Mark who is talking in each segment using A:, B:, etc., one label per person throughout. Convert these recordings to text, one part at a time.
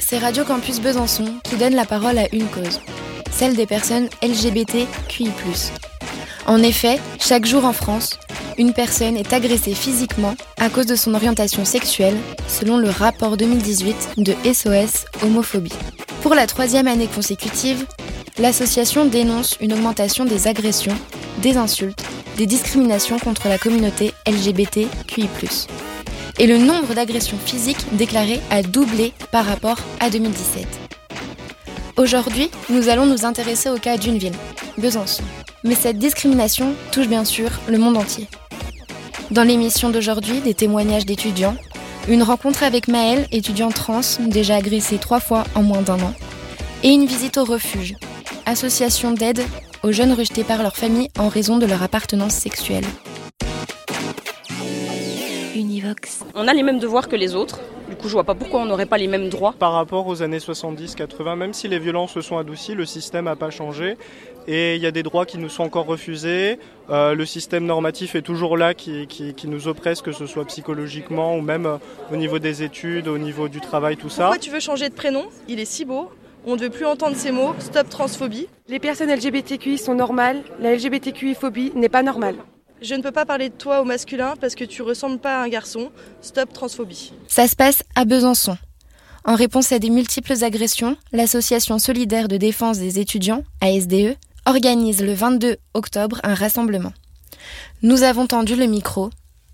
A: c'est Radio Campus Besançon qui donne la parole à une cause, celle des personnes LGBTQI. En effet, chaque jour en France, une personne est agressée physiquement à cause de son orientation sexuelle, selon le rapport 2018 de SOS Homophobie. Pour la troisième année consécutive, l'association dénonce une augmentation des agressions, des insultes, des discriminations contre la communauté LGBTQI. Et le nombre d'agressions physiques déclarées a doublé par rapport à 2017. Aujourd'hui, nous allons nous intéresser au cas d'une ville, Besançon. Mais cette discrimination touche bien sûr le monde entier. Dans l'émission d'aujourd'hui, des témoignages d'étudiants, une rencontre avec Maëlle, étudiant trans, déjà agressée trois fois en moins d'un an, et une visite au refuge, association d'aide aux jeunes rejetés par leur famille en raison de leur appartenance sexuelle.
B: Univox.
C: On a les mêmes devoirs que les autres. Du coup, je vois pas pourquoi on n'aurait pas les mêmes droits.
D: Par rapport aux années 70-80, même si les violences se sont adoucies, le système n'a pas changé. Et il y a des droits qui nous sont encore refusés. Euh, le système normatif est toujours là qui, qui, qui, nous oppresse, que ce soit psychologiquement ou même euh, au niveau des études, au niveau du travail, tout ça.
E: Pourquoi tu veux changer de prénom? Il est si beau. On ne veut plus entendre ces mots. Stop transphobie.
F: Les personnes LGBTQI sont normales. La LGBTQI-phobie n'est pas normale.
E: Je ne peux pas parler de toi au masculin parce que tu ressembles pas à un garçon. Stop transphobie.
A: Ça se passe à Besançon. En réponse à des multiples agressions, l'association solidaire de défense des étudiants, ASDE, organise le 22 octobre un rassemblement. Nous avons tendu le micro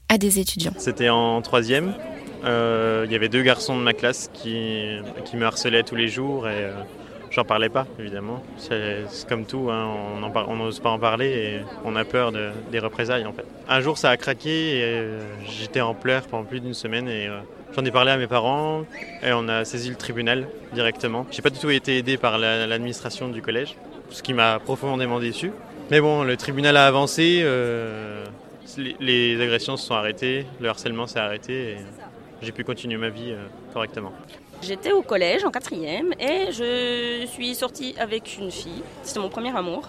A: à des étudiants.
G: C'était en troisième. Il euh, y avait deux garçons de ma classe qui, qui me harcelaient tous les jours et euh, j'en parlais pas évidemment. C'est comme tout, hein, on n'ose pas en parler et on a peur de, des représailles en fait. Un jour ça a craqué et euh, j'étais en pleurs pendant plus d'une semaine et J'en ai parlé à mes parents et on a saisi le tribunal directement. J'ai pas du tout été aidé par l'administration du collège ce qui m'a profondément déçu. Mais bon, le tribunal a avancé, euh, les, agressions se sont arrêtées, le harcèlement s'est arrêté j'ai pu continuer ma vie euh, correctement.
C: J'étais au collège en quatrième et je suis sortie avec une fille. C'était mon premier amour.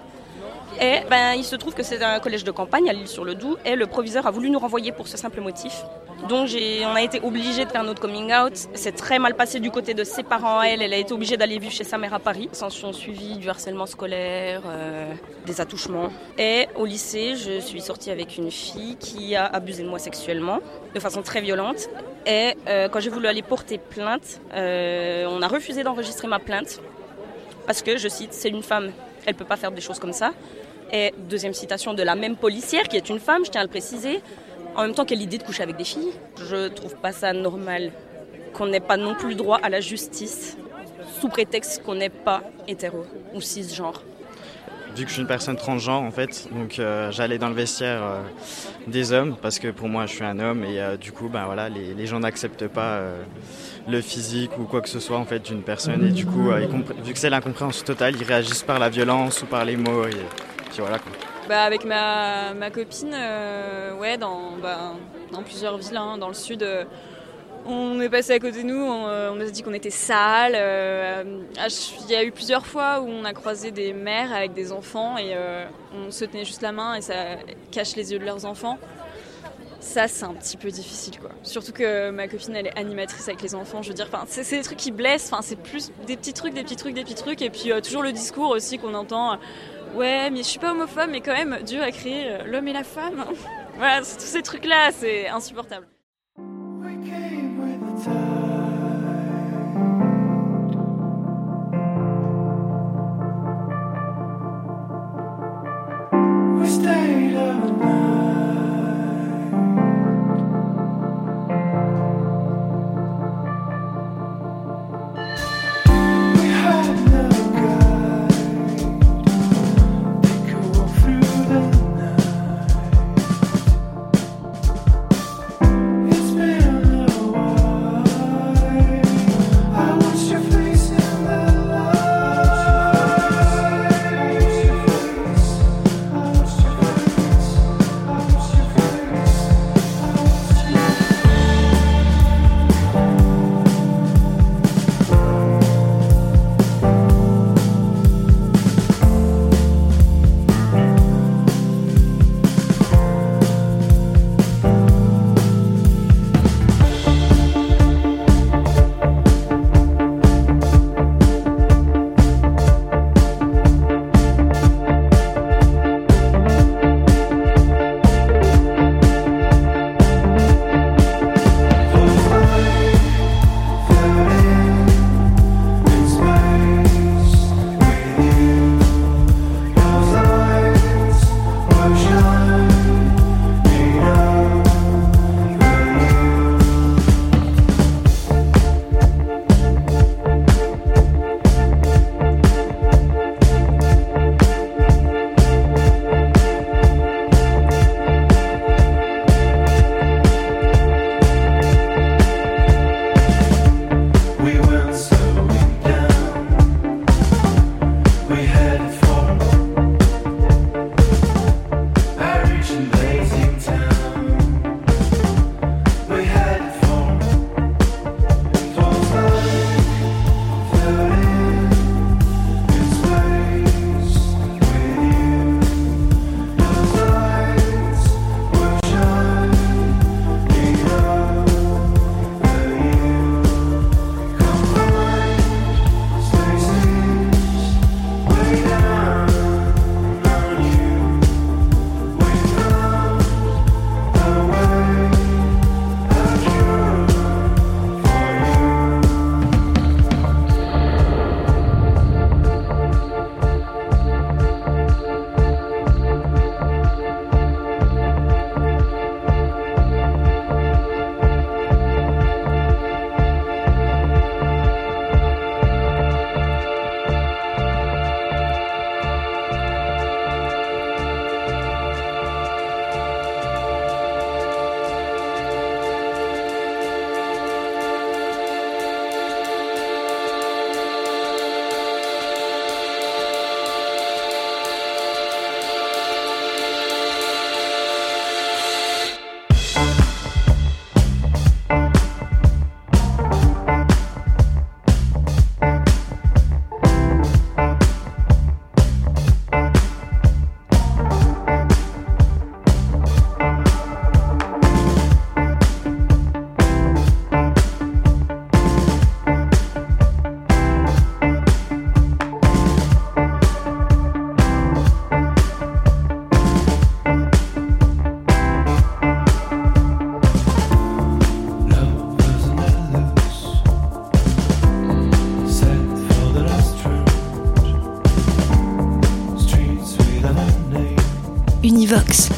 C: Et ben, il se trouve que c'est un collège de campagne à l'île-sur-le-Doubs et le proviseur a voulu nous renvoyer pour ce simple motif. Donc on a été obligé de faire notre coming out. C'est très mal passé du côté de ses parents elle. Elle a été obligée d'aller vivre chez sa mère à Paris. S'en sont du harcèlement scolaire, euh, des attouchements. Et au lycée, je suis sortie avec une fille qui a abusé de moi sexuellement, de façon très violente. Et euh, quand j'ai voulu aller porter plainte, euh, on a refusé d'enregistrer ma plainte. Parce que, je cite, c'est une femme, elle ne peut pas faire des choses comme ça. Et deuxième citation de la même policière, qui est une femme, je tiens à le préciser, en même temps, quelle idée de coucher avec des filles Je trouve pas ça normal qu'on n'ait pas non plus droit à la justice sous prétexte qu'on n'est pas hétéro ou cisgenre.
H: Vu que je suis une personne transgenre en fait, donc euh, j'allais dans le vestiaire euh, des hommes parce que pour moi je suis un homme et euh, du coup ben voilà les, gens n'acceptent pas le physique ou quoi que ce soit en fait d'une personne et du coup vu que c'est l'incompréhension totale ils réagissent par la violence ou par les mots
I: Bah, avec ma, ma copine, euh, ouais, dans, bah, dans plusieurs villes, hein, dans le sud. Euh, on est passé à côté de nous, on, euh, on a dit qu'on était sale. Il y a eu plusieurs fois où on a croisé des mères avec des enfants et on se tenait juste la main et ça cache les yeux de leurs enfants. Ça, c'est un petit peu difficile, quoi. Surtout que ma copine, elle est animatrice avec les enfants. Je veux dire, c'est des trucs qui blessent. Enfin, c'est plus des petits trucs, des petits trucs, des petits trucs. Et puis toujours le discours aussi qu'on entend. Ouais, mais je suis pas homophobe, mais quand même, Dieu a créé euh, l'homme et la femme. voilà, tous ces trucs-là, c'est insupportable.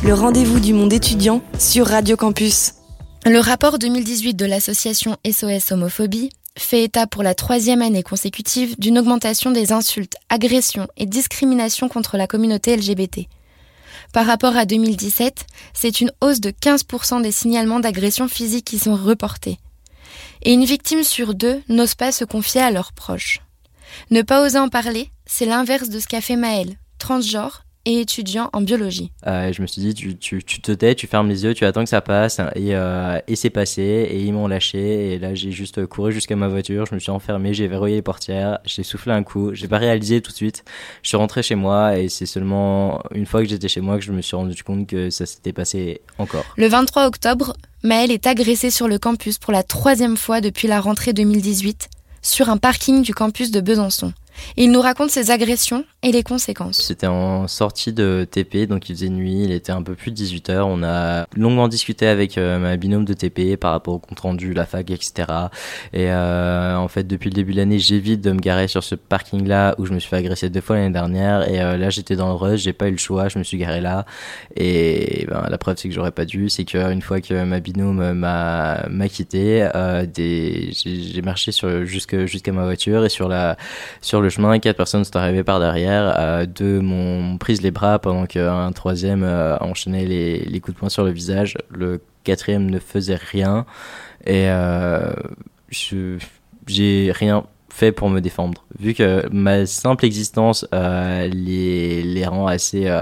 B: Le rendez-vous du monde étudiant sur Radio Campus.
A: Le rapport 2018 de l'association SOS Homophobie fait état pour la troisième année consécutive d'une augmentation des insultes, agressions et discriminations contre la communauté LGBT. Par rapport à 2017, c'est une hausse de 15% des signalements d'agressions physiques qui sont reportés. Et une victime sur deux n'ose pas se confier à leurs proches. Ne pas oser en parler, c'est l'inverse de ce qu'a fait Maëlle, transgenre, et étudiant en biologie.
J: Euh, je me suis dit, tu, tu, tu, te tais, tu fermes les yeux, tu attends que ça passe. Et, euh, et c'est passé, et ils m'ont lâché. Et là, j'ai juste couru jusqu'à ma voiture, je me suis enfermé, j'ai verrouillé les portières, j'ai soufflé un coup, j'ai pas réalisé tout de suite. Je suis rentré chez moi, et c'est seulement une fois que j'étais chez moi que je me suis rendu compte que ça s'était passé encore.
A: Le 23 octobre, Maëlle est agressée sur le campus pour la troisième fois depuis la rentrée 2018, sur un parking du campus de Besançon. Il nous raconte ses agressions et les conséquences.
J: C'était en sortie de TP, donc il faisait nuit, il était un peu plus de 18h. On a longuement discuté avec euh, ma binôme de TP par rapport au compte rendu, la fac, etc. Et euh, en fait, depuis le début de l'année, j'évite de me garer sur ce parking-là où je me suis fait agresser deux fois l'année dernière. Et euh, là, j'étais dans le rush, j'ai pas eu le choix, je me suis garé là. Et ben, la preuve, c'est que j'aurais pas dû. C'est qu'une fois que ma binôme m'a quitté, j'ai marché jusqu'à ma voiture et sur la sur le chemin, quatre personnes sont arrivées par derrière, euh, deux m'ont pris les bras pendant qu'un troisième euh, enchaînait les, les, coups de poing sur le visage, le quatrième ne faisait rien. Et euh, j'ai rien fait pour me défendre. Vu que ma simple existence euh, les, les rend assez, euh,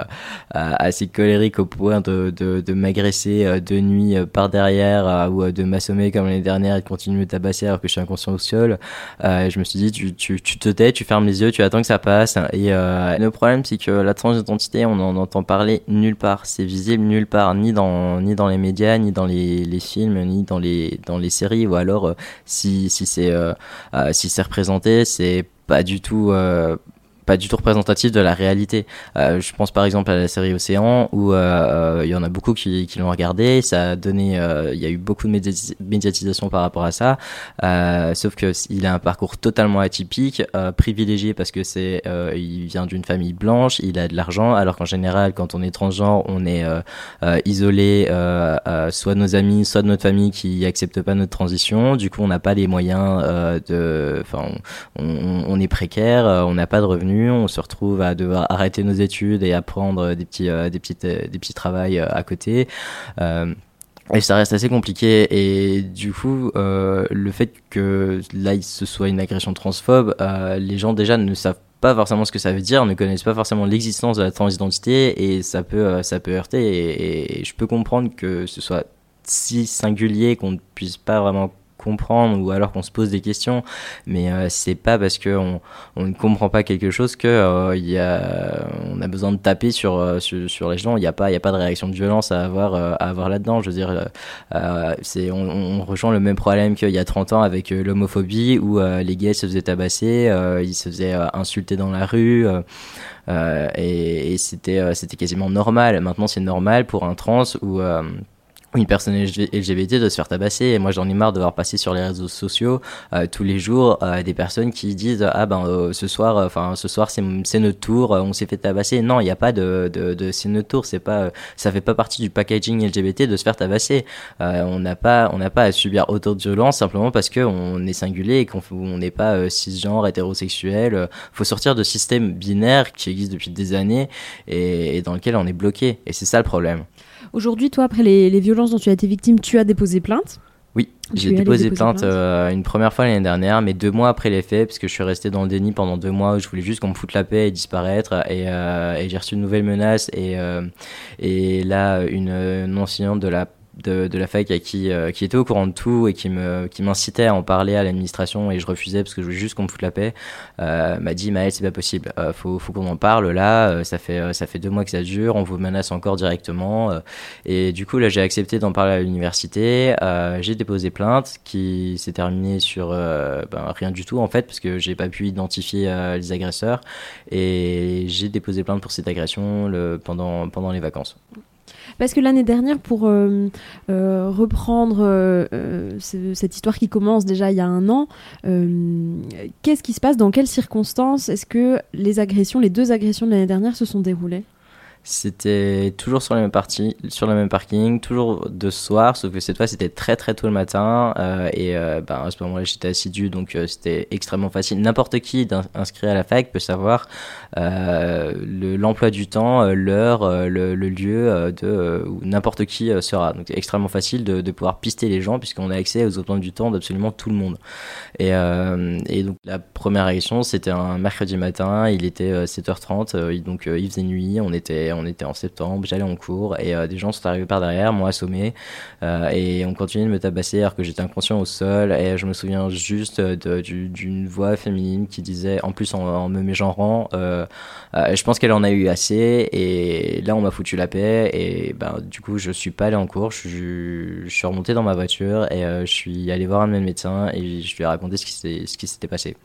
J: assez colériques au point de, de, de m'agresser euh, de nuit euh, par derrière euh, ou de m'assommer comme l'année dernière et de continuer de tabasser alors que je suis inconscient au sol, je me suis dit tu, tu, tu, te tais, tu fermes les yeux, tu attends que ça passe. Et le problème c'est que la transidentité on en entend parler nulle part, c'est visible nulle part, ni dans, ni dans les médias, ni dans les, les films, ni dans les, dans les séries ou alors si, si c'est si c'est c'est pas du tout euh, pas du tout représentatif de la réalité. Euh, je pense par exemple à la série Océan où euh, il y en a beaucoup qui, qui l'ont regardé. Ça a donné, il y a eu beaucoup de médiatisation par rapport à ça. sauf que il a un parcours totalement atypique, privilégié parce que c'est, il vient d'une famille blanche, il a de l'argent, alors qu'en général, quand on est transgenre, on est isolé, soit de nos amis, soit de notre famille qui acceptent pas notre transition. Du coup, on n'a pas les moyens de, enfin, on, on, est précaire, on n'a pas de revenus on se retrouve à devoir arrêter nos études et apprendre des petits, euh, des petites, euh, des petits travails euh, à côté. Et ça reste assez compliqué. Et du coup, le fait que là, ce soit une agression transphobe, les gens déjà ne savent pas forcément ce que ça veut dire, ne connaissent pas forcément l'existence de la transidentité et ça peut, ça peut heurter. Et, et je peux comprendre que ce soit si singulier qu'on ne puisse pas vraiment comprendre ou alors qu'on se pose des questions. Mais euh, c'est pas parce que on, ne comprend pas quelque chose que euh, y a on a besoin de taper sur euh, sur, sur, les gens. Il n'y a pas a pas de réaction de violence à avoir à avoir là-dedans. Je veux dire c'est on, rejoint le même problème qu'il y a 30 ans avec l'homophobie où les gays se faisaient tabasser ils se faisaient insulter dans la rue et, c'était quasiment normal. Maintenant c'est normal pour un trans ou une personne LGBT doit se faire tabasser. Et moi j'en ai marre de voir passer sur les réseaux sociaux euh, tous les jours euh, des personnes qui disent ah ben euh, ce soir enfin ce soir c'est notre tour on s'est fait tabasser. Non il n'y a pas de, de, de c'est notre tour. C'est pas ça fait pas partie du packaging LGBT de se faire tabasser. On n'a pas on n'a pas à subir autant de violence simplement parce que on est singulier et qu'on on n'est pas cisgenre hétérosexuel. Faut sortir de système binaire qui existe depuis des années et, et dans lequel on est bloqué. Et c'est ça le problème
K: Aujourd'hui, toi, après les, les, violences dont tu as été victime, tu as déposé plainte
J: Oui, j'ai déposé plainte, euh, une première fois l'année dernière, mais deux mois après les faits, puisque je suis resté dans le déni pendant deux mois où je voulais juste qu'on me foute la paix et disparaître. Et, euh, et j'ai reçu une nouvelle menace et, euh, et là, une, une enseignante de la de, la fac qui, euh, qui était au courant de tout et qui me qui m'incitait à en parler à l'administration et je refusais parce que je voulais juste qu'on me foute la paix euh, m'a dit Maël c'est pas possible. Euh, faut, faut qu'on en parle là euh, ça fait ça fait deux mois que ça dure on vous menace encore directement et du coup là j'ai accepté d'en parler à l'université j'ai déposé plainte qui s'est terminée sur ben, rien du tout en fait parce que j'ai pas pu identifier les agresseurs. Et j'ai déposé plainte pour cette agression le, pendant pendant les vacances
K: parce que l'année dernière, pour euh, euh, reprendre euh, cette histoire qui commence déjà il y a un an, qu'est-ce qui se passe? Dans quelles circonstances est-ce que les agressions, les deux agressions de l'année dernière se sont déroulées?
J: C'était toujours sur la même partie, sur le même parking, toujours de soir, sauf que cette fois c'était très très tôt le matin euh, et euh, ben, à ce moment-là j'étais assidu donc euh, c'était extrêmement facile. N'importe qui inscrit à la fac peut savoir l'emploi du temps, l'heure, le, lieu de où n'importe qui sera. Donc c'est extrêmement facile de, pouvoir pister les gens puisqu'on a accès aux emplois du temps d'absolument tout le monde. Et, et, donc la première réaction c'était un mercredi matin, il était 7h30, donc il faisait nuit, on était on était en septembre, j'allais en cours et euh, des gens sont arrivés par derrière, m'ont assommé euh, et on continuait de me tabasser alors que j'étais inconscient au sol et je me souviens juste d'une voix féminine qui disait, en plus en, me mégenrant, euh, je pense qu'elle en a eu assez et là on m'a foutu la paix et ben, du coup je suis pas allé en cours, je, suis remonté dans ma voiture et je suis allé voir un de mes médecins et je lui ai raconté ce qui s'était passé.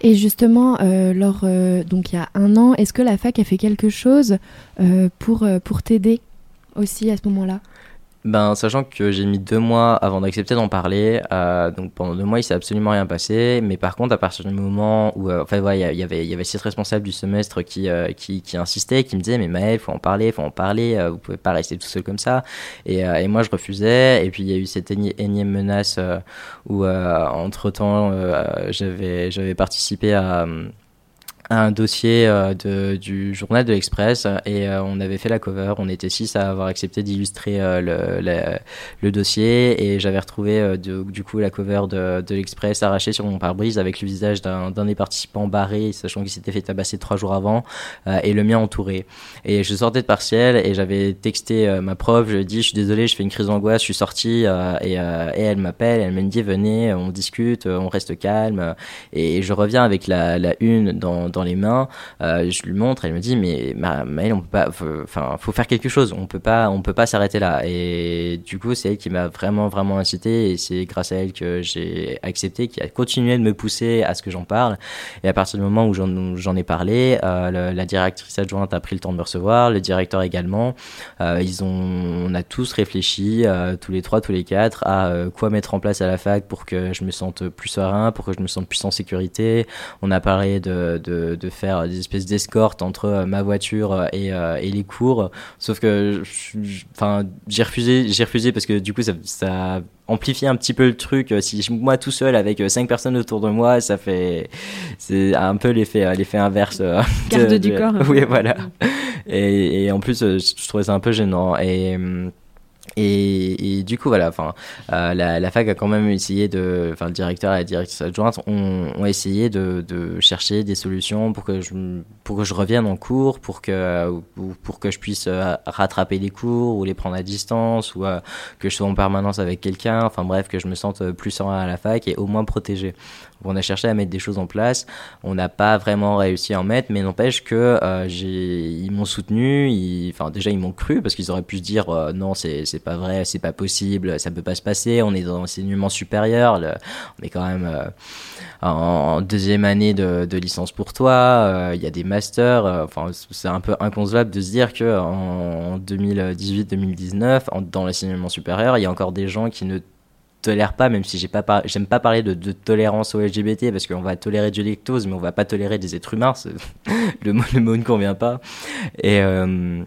K: Et justement, lors, donc il y a un an, est-ce que la fac a fait quelque chose pour, euh, pour t'aider aussi à ce moment-là.
J: Ben, sachant que j'ai mis deux mois avant d'accepter d'en parler, euh, donc pendant deux mois il s'est absolument rien passé, mais par contre à partir du moment où, enfin il y, avait y avait six responsables du semestre qui, qui, qui insistaient, qui me disaient mais Maël faut en parler, faut en parler, vous pouvez pas rester tout seul comme ça, et, et moi je refusais, et puis il y a eu cette énième menace où entre temps j'avais j'avais participé à un dossier euh, de, du journal de l'Express et euh, on avait fait la cover. On était six à avoir accepté d'illustrer euh, le, le, dossier et j'avais retrouvé du coup la cover de, de l'Express arrachée sur mon pare-brise avec le visage d'un des participants barré, sachant qu'il s'était fait tabasser trois jours avant et le mien entouré. Et je sortais de partiel et j'avais texté ma prof, je dit je suis désolé, je fais une crise d'angoisse, je suis sorti et, et, elle m'appelle, elle me dit venez, on discute, on reste calme et je reviens avec la, la une dans dans les mains. Euh, je lui montre, elle me dit mais Maëlle, on peut pas, enfin, faut faire quelque chose. On peut pas, on peut pas s'arrêter là. Et du coup, c'est elle qui m'a vraiment, vraiment incité. Et c'est grâce à elle que j'ai accepté, qui a continué de me pousser à ce que j'en parle. Et à partir du moment où j'en ai parlé, euh, la directrice adjointe a pris le temps de me recevoir, le directeur également. Euh, ils ont, on a tous réfléchi, tous les trois, tous les quatre, à quoi mettre en place à la fac pour que je me sente plus serein, pour que je me sente plus en sécurité. On a parlé de, de de, faire des espèces d'escortes entre euh, ma voiture euh, euh, et, les cours. Sauf que, enfin, j'ai refusé, j'ai refusé parce que du coup, ça, ça amplifié un petit peu le truc. Si moi tout seul avec cinq personnes autour de moi, ça fait, c'est un peu l'effet, l'effet inverse.
K: Garde du corps.
J: Oui, voilà. Et, et, en plus, je trouvais ça un peu gênant. Et hum, et, du coup, voilà, enfin, euh, la, la, fac a quand même essayé de, enfin, le directeur et la directrice adjointe ont, ont essayé de, de, chercher des solutions pour que je, pour que je revienne en cours, pour que, pour que je puisse euh, rattraper les cours ou les prendre à distance ou euh, que je sois en permanence avec quelqu'un. Enfin bref, que je me sente plus serein à la fac et au moins protégé on a cherché à mettre des choses en place. On n'a pas vraiment réussi à en mettre, mais n'empêche que euh, ils m'ont soutenu. enfin, déjà, ils m'ont cru parce qu'ils auraient pu se dire euh, non, c'est, c'est pas vrai, c'est pas possible, ça peut pas se passer. On est dans l'enseignement supérieur, on est quand même euh, en, deuxième année de, licence pour toi. Il y a des masters. enfin, c'est un peu inconcevable de se dire que en 2018-2019, dans l'enseignement supérieur, il y a encore des gens qui ne tolère pas, même si j'ai pas j'aime pas parler de, tolérance au LGBT parce qu'on va tolérer du lactose, mais on va pas tolérer des êtres humains. le, mot, le mot ne convient pas. Et, euh,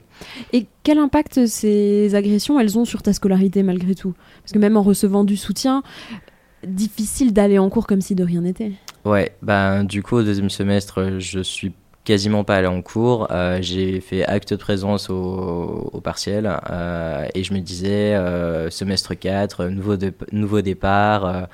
K: Et quel impact ces agressions elles ont sur ta scolarité malgré tout? Parce que même en recevant du soutien, difficile d'aller en cours comme si de rien n'était.
J: Ouais, ben du coup au deuxième semestre, je suis quasiment pas allé en cours. Euh, j'ai fait acte de présence au, au partiel euh, et je me disais euh, semestre 4, nouveau, nouveau départ,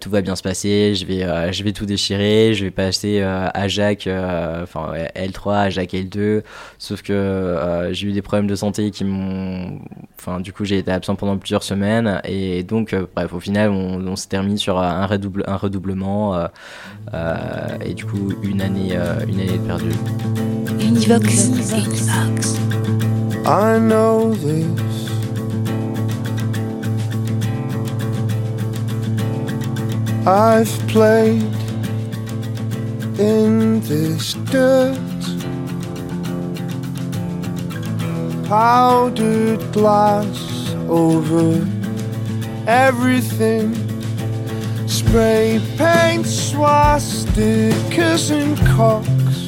J: tout va bien se passer, je vais, euh, je vais tout déchirer, je vais passer euh, à Jacques, enfin L3, à Jacques L2, sauf que j'ai eu des problèmes de santé qui m'ont, enfin du coup j'ai été absent pendant plusieurs semaines et donc bref au final on, on s'est terminé sur un, redouble, un redoublement et du coup une année, une année perdue. Univox, Univox. I know this. I've played in this dirt. Powdered glass over everything. Spray paint swastikas and cocks.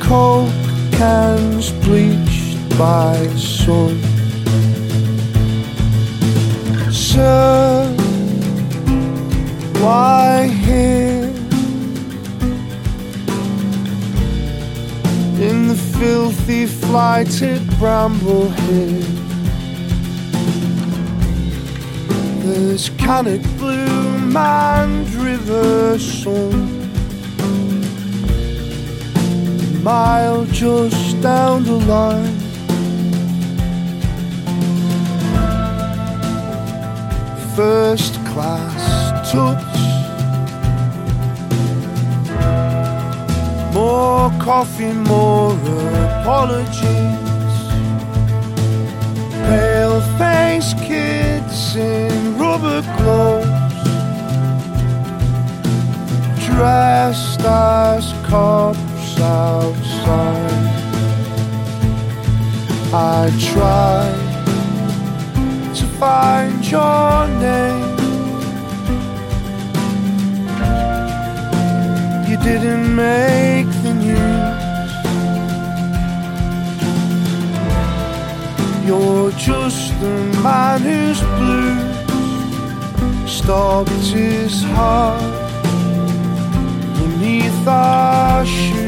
J: Coke
L: cans bleached by sun. Sir, why here? In the filthy flighted bramble here. There's Cannock Bloom and River Sun. A mile just down the line. First class touch. More coffee, more apologies. Pale faced kids in rubber gloves, dressed as cops outside. I try to find your name. Didn't make the news. You're just the man whose blues stopped his heart beneath our shoes.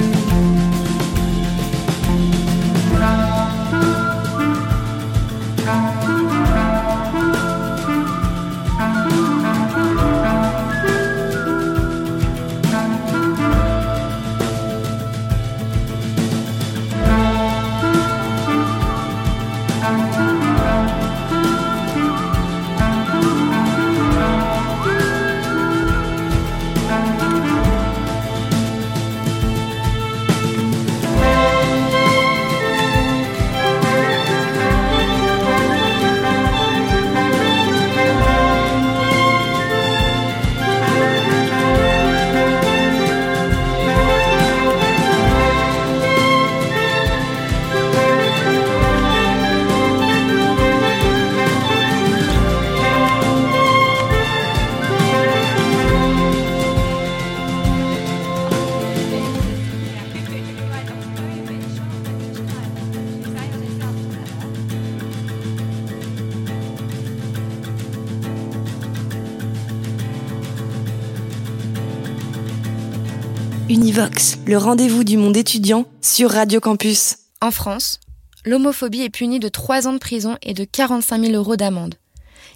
B: Univox, le rendez-vous du monde étudiant sur Radio Campus.
A: En France, l'homophobie est punie de 3 ans de prison et de 45 000 euros d'amende.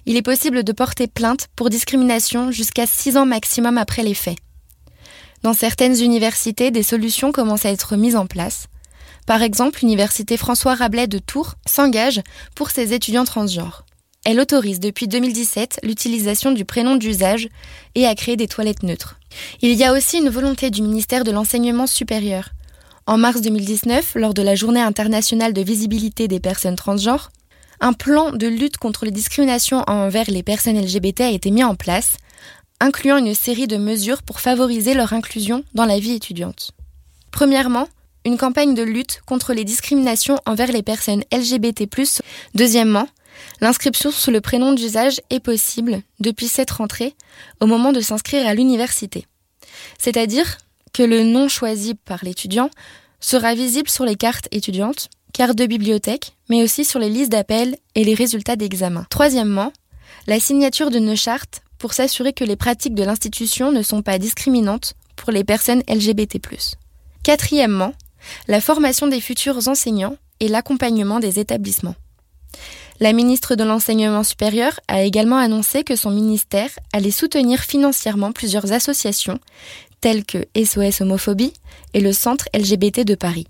A: Il est possible de porter plainte pour discrimination jusqu'à 6 ans maximum après les faits. Dans certaines universités, des solutions commencent à être mises en place. Par exemple, l'université François Rabelais de Tours s'engage pour ses étudiants transgenres. Elle autorise depuis 2017 l'utilisation du prénom d'usage et a créé des toilettes neutres. Il y a aussi une volonté du ministère de l'Enseignement supérieur. En mars 2019, lors de la Journée internationale de visibilité des personnes transgenres, un plan de lutte contre les discriminations envers les personnes LGBT a été mis en place, incluant une série de mesures pour favoriser leur inclusion dans la vie étudiante. Premièrement, une campagne de lutte contre les discriminations envers les personnes LGBT+. Deuxièmement, L'inscription sous le prénom d'usage est possible depuis cette rentrée au moment de s'inscrire à l'université. C'est-à-dire que le nom choisi par l'étudiant sera visible sur les cartes étudiantes, cartes de bibliothèque, mais aussi sur les listes d'appels et les résultats d'examen. Troisièmement, la signature d'une charte pour s'assurer que les pratiques de l'institution ne sont pas discriminantes pour les personnes LGBT+. Quatrièmement, la formation des futurs enseignants et l'accompagnement des établissements. La ministre de l'Enseignement supérieur a également annoncé que son ministère allait soutenir financièrement plusieurs associations telles que SOS Homophobie et le Centre LGBT de Paris.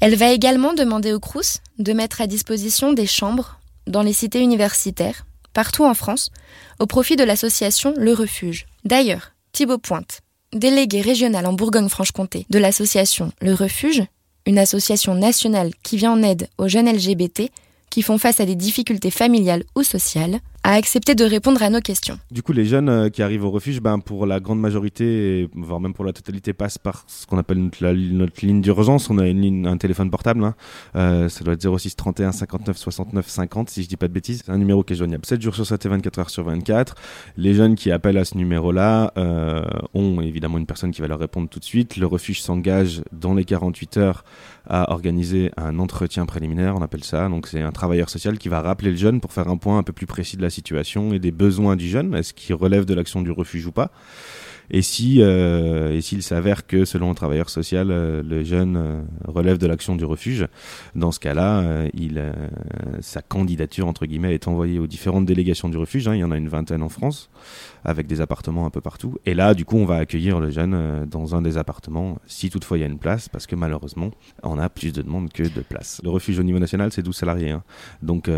A: Elle va également demander au CRUS de mettre à disposition des chambres dans les cités universitaires, partout en France, au profit de l'association Le Refuge. D'ailleurs, Thibaut Pointe, délégué régional en Bourgogne-Franche-Comté de l'association Le Refuge, une association nationale qui vient en aide aux jeunes LGBT, qui font face à des difficultés familiales ou sociales, a accepté de répondre à nos questions.
M: Du coup, les jeunes euh, qui arrivent au refuge, ben, pour la grande majorité, voire même pour la totalité, passent par ce qu'on appelle notre, ligne d'urgence. On a une ligne, un téléphone portable, hein. euh, ça doit être 06 31 59 69 50, si je dis pas de bêtises. C'est un numéro qui est joignable 7 jours sur 7 et 24 heures sur 24. Les jeunes qui appellent à ce numéro-là euh, ont évidemment une personne qui va leur répondre tout de suite. Le refuge s'engage dans les 48 heures à organiser un entretien préliminaire, on appelle ça. Donc c'est un travailleur social qui va rappeler le jeune pour faire un point un peu plus précis de la situation et des besoins du jeune. Est-ce qu'il relève de l'action du refuge ou pas? Et si euh, et s'il s'avère que selon un travailleur social, euh, le jeune euh, relève de l'action du refuge, dans ce cas-là, il sa candidature entre guillemets est envoyée aux différentes délégations du refuge. Hein, il y en a une vingtaine en France, avec des appartements un peu partout. Et là, du coup, on va accueillir le jeune dans un des appartements, si toutefois il y a une place, parce que malheureusement, on a plus de demandes que de places. Le refuge au niveau national, c'est 12 salariés. Hein. Donc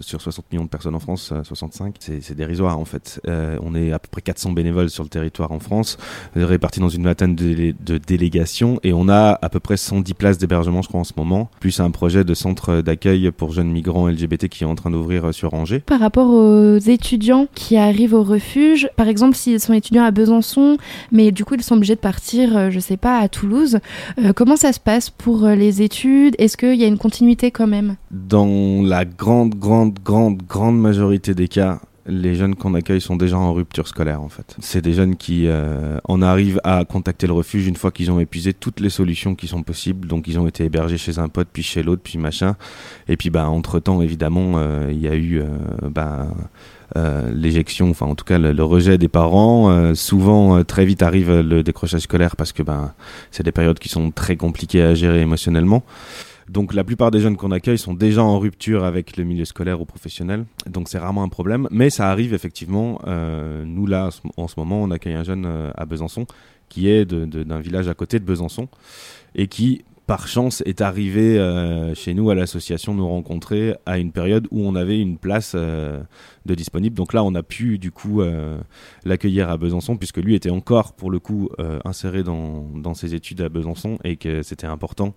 M: sur 60 millions de personnes en France, 65, c'est dérisoire en fait. on est à peu près 400 bénévoles sur le territoire en France, répartis dans une vingtaine de, de, délégations, et on a à peu près 110 places d'hébergement, je crois, en ce moment, plus un projet de centre d'accueil pour jeunes migrants LGBT qui est en train d'ouvrir sur Angers.
A: Par rapport aux étudiants qui arrivent au refuge, par exemple, s'ils sont étudiants à Besançon, mais du coup ils sont obligés de partir, euh, je sais pas, à Toulouse, euh, comment ça se passe pour euh, les études? Est-ce qu'il y a une continuité quand même?
M: Dans la grande, grande, grande, grande majorité des cas, les jeunes qu'on accueille sont déjà en rupture scolaire en fait. C'est des jeunes qui euh, en arrivent à contacter le refuge une fois qu'ils ont épuisé toutes les solutions qui sont possibles. Donc ils ont été hébergés chez un pote, puis chez l'autre, puis machin. Et puis bah entre temps évidemment euh, il y a eu euh, bah, l'éjection, enfin en tout cas le, rejet des parents. souvent très vite arrive le décrochage scolaire parce que ben c'est des périodes qui sont très compliquées à gérer émotionnellement. Donc la plupart des jeunes qu'on accueille sont déjà en rupture avec le milieu scolaire ou professionnel. Donc c'est rarement un problème. Mais ça arrive effectivement. Euh, nous là, en ce moment, on accueille un jeune euh, à Besançon qui est d'un village à côté de Besançon et qui par chance est arrivé euh, chez nous à l'association nous rencontrer à une période où on avait une place de disponible. Donc là, on a pu du coup l'accueillir à Besançon puisque lui était encore pour le coup inséré dans ses études à Besançon et que c'était important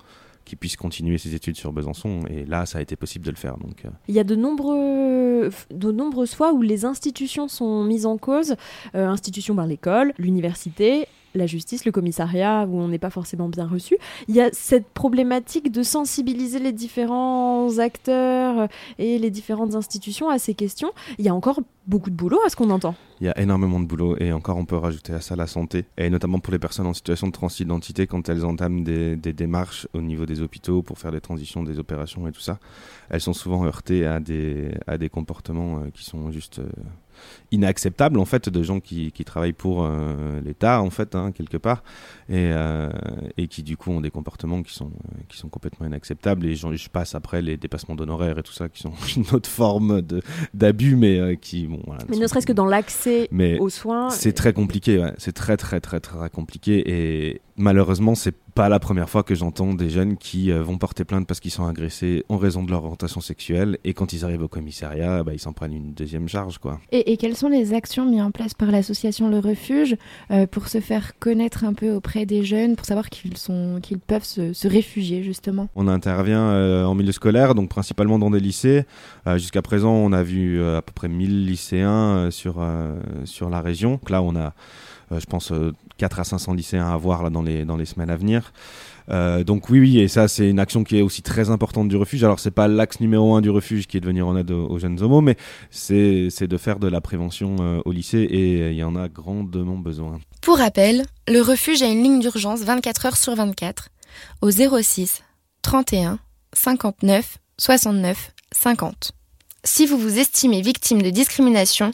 M: qui puisse continuer ses études sur Besançon. Et là, ça a été possible de le faire. Donc, euh.
K: Il y a de, nombreux, de nombreuses fois où les institutions sont mises en cause, euh, institutions par l'école, l'université, la justice, le commissariat, où on n'est pas forcément bien reçu. Il y a cette problématique de sensibiliser les différents acteurs et les différentes institutions à ces questions. Il y a encore beaucoup de boulot à ce qu'on entend.
M: Il y a énormément de boulot et encore on peut rajouter à ça la santé. Et notamment pour les personnes en situation de transidentité quand elles entament des, démarches au niveau des hôpitaux pour faire des transitions, des opérations et tout ça. Elles sont souvent heurtées à des, comportements euh, qui sont juste... Euh, inacceptable en fait de gens qui, qui travaillent pour euh, l'État en fait hein, quelque part. Et, euh, et qui du coup ont des comportements qui sont qui sont complètement inacceptables. Et je, je passe après les dépassements d'honoraires et tout ça qui sont une autre forme de d'abus mais euh, qui bon voilà,
K: mais ne serait-ce que dans l'accès aux soins
M: c'est très compliqué ouais. c'est très très très très compliqué. Et malheureusement c'est pas la première fois que j'entends des jeunes qui vont porter plainte parce qu'ils sont agressés en raison de leur orientation sexuelle et quand ils arrivent au commissariat bah, ils s'en prennent une deuxième charge quoi
A: et, et quelles sont les actions mises en place par l'association Le Refuge euh, pour se faire connaître un peu auprès des jeunes, pour savoir qu'ils sont, qu'ils peuvent se, réfugier justement?
M: On intervient euh, en milieu scolaire, donc principalement dans des lycées. Euh, jusqu'à présent, on a vu à peu près 1000 lycéens sur, sur la région. Donc là, on a, je pense, 4 à 500 lycéens à voir là, dans, les, dans les semaines à venir. Euh, donc oui, oui, et ça c'est une action qui est aussi très importante du refuge. Alors c'est pas l'axe numéro un du refuge qui est de venir en aide aux, jeunes homos, mais c'est de faire de la prévention euh, au lycée et il y en a grandement besoin.
A: Pour rappel, le refuge a une ligne d'urgence 24 heures sur 24 au 06 31 59 69 50. Si vous vous estimez victime de discrimination,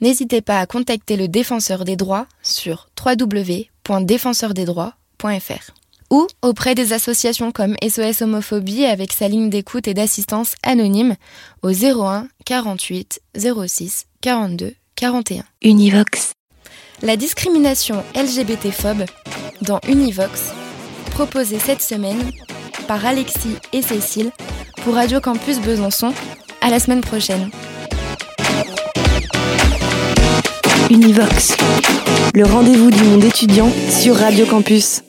A: n'hésitez pas à contacter le défenseur des droits sur www.défenseurdesdroits.fr ou auprès des associations comme SOS Homophobie avec sa ligne d'écoute et d'assistance anonyme au 01 48 06 42 41.
B: Univox.
A: La discrimination LGBT-phobe dans Univox, proposée cette semaine par Alexis et Cécile pour Radio Campus Besançon. À la semaine prochaine.
B: Univox, le rendez-vous du monde étudiant sur Radio Campus.